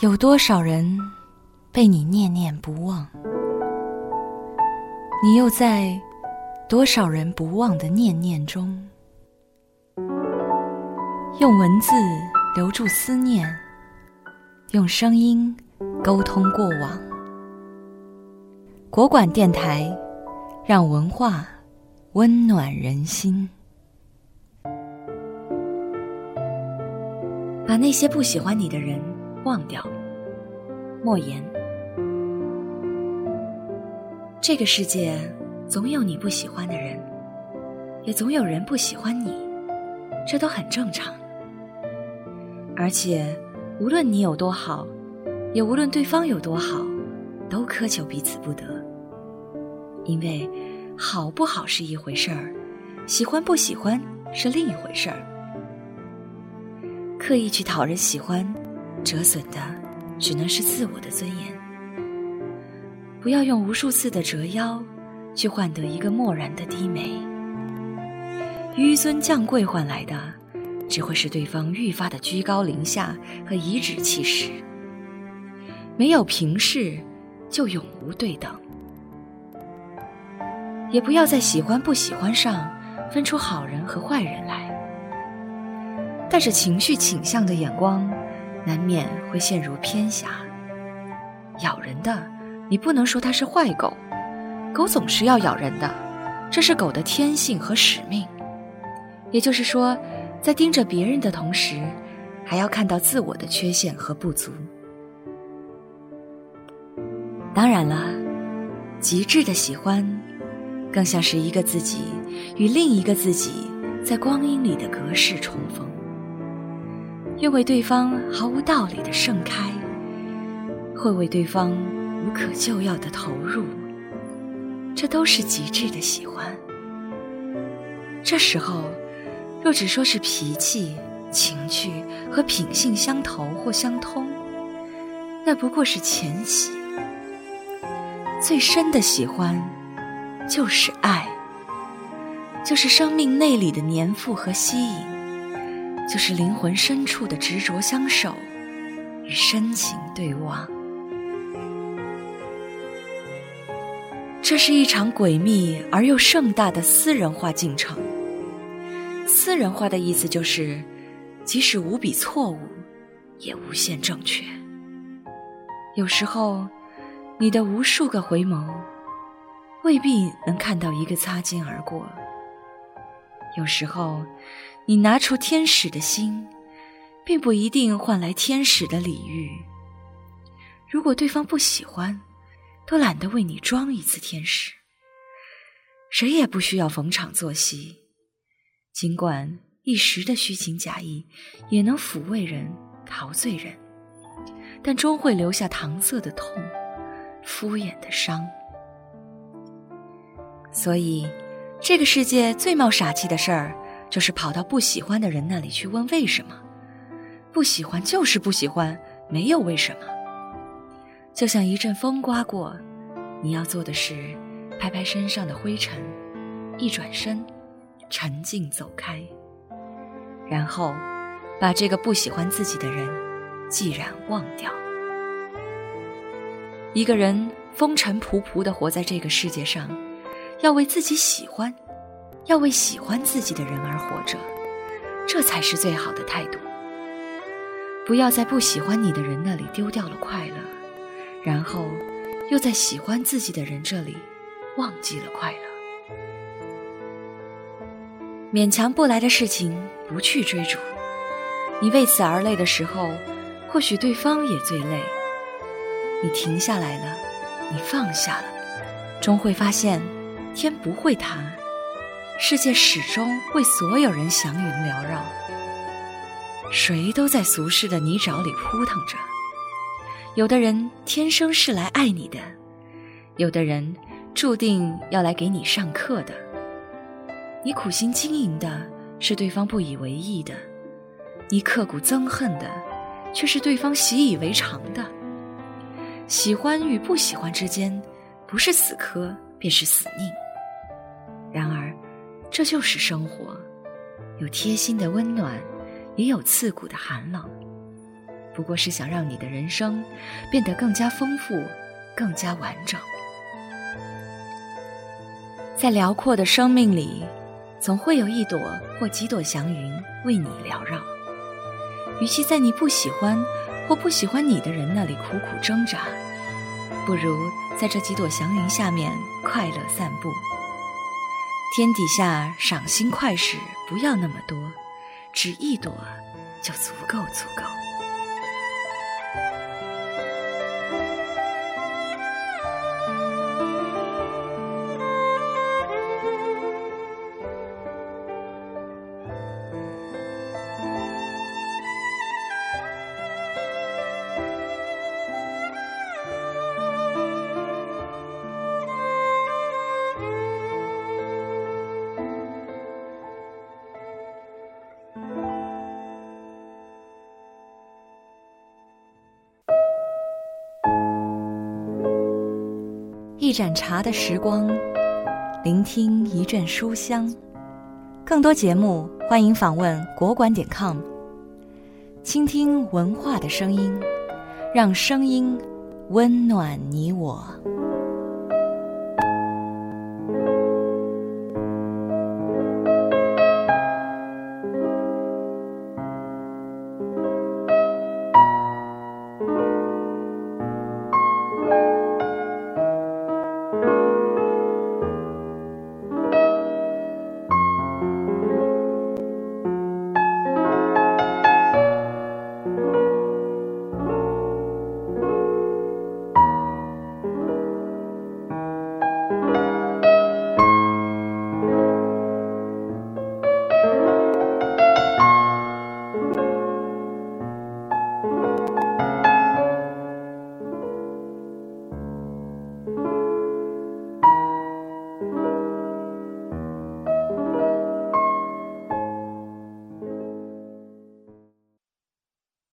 有多少人被你念念不忘？你又在多少人不忘的念念中，用文字留住思念，用声音沟通过往。国馆电台，让文化温暖人心。把那些不喜欢你的人。忘掉，莫言。这个世界总有你不喜欢的人，也总有人不喜欢你，这都很正常。而且，无论你有多好，也无论对方有多好，都苛求彼此不得。因为，好不好是一回事儿，喜欢不喜欢是另一回事儿。刻意去讨人喜欢。折损的只能是自我的尊严。不要用无数次的折腰，去换得一个漠然的低眉。纡尊降贵换来的，只会是对方愈发的居高临下和颐指气使。没有平视，就永无对等。也不要在喜欢不喜欢上分出好人和坏人来。带着情绪倾向的眼光。难免会陷入偏狭。咬人的，你不能说它是坏狗，狗总是要咬人的，这是狗的天性和使命。也就是说，在盯着别人的同时，还要看到自我的缺陷和不足。当然了，极致的喜欢，更像是一个自己与另一个自己在光阴里的隔世重逢。愿为对方毫无道理的盛开，会为对方无可救药的投入，这都是极致的喜欢。这时候，若只说是脾气、情趣和品性相投或相通，那不过是浅喜。最深的喜欢，就是爱，就是生命内里的粘附和吸引。就是灵魂深处的执着相守与深情对望，这是一场诡秘而又盛大的私人化进程。私人化的意思就是，即使无比错误，也无限正确。有时候，你的无数个回眸，未必能看到一个擦肩而过。有时候。你拿出天使的心，并不一定换来天使的礼遇。如果对方不喜欢，都懒得为你装一次天使。谁也不需要逢场作戏，尽管一时的虚情假意也能抚慰人、陶醉人，但终会留下搪塞的痛、敷衍的伤。所以，这个世界最冒傻气的事儿。就是跑到不喜欢的人那里去问为什么，不喜欢就是不喜欢，没有为什么。就像一阵风刮过，你要做的是拍拍身上的灰尘，一转身，沉静走开，然后把这个不喜欢自己的人既然忘掉。一个人风尘仆仆的活在这个世界上，要为自己喜欢。要为喜欢自己的人而活着，这才是最好的态度。不要在不喜欢你的人那里丢掉了快乐，然后又在喜欢自己的人这里忘记了快乐。勉强不来的事情不去追逐，你为此而累的时候，或许对方也最累。你停下来了，你放下了，终会发现天不会塌。世界始终为所有人祥云缭绕，谁都在俗世的泥沼里扑腾着。有的人天生是来爱你的，有的人注定要来给你上课的。你苦心经营的是对方不以为意的，你刻骨憎恨的却是对方习以为常的。喜欢与不喜欢之间，不是死磕便是死命。然而。这就是生活，有贴心的温暖，也有刺骨的寒冷。不过是想让你的人生变得更加丰富、更加完整。在辽阔的生命里，总会有一朵或几朵祥云为你缭绕。与其在你不喜欢或不喜欢你的人那里苦苦挣扎，不如在这几朵祥云下面快乐散步。天底下赏心快事不要那么多，只一朵就足够足够。一盏茶的时光，聆听一卷书香。更多节目，欢迎访问国馆点 com，倾听文化的声音，让声音温暖你我。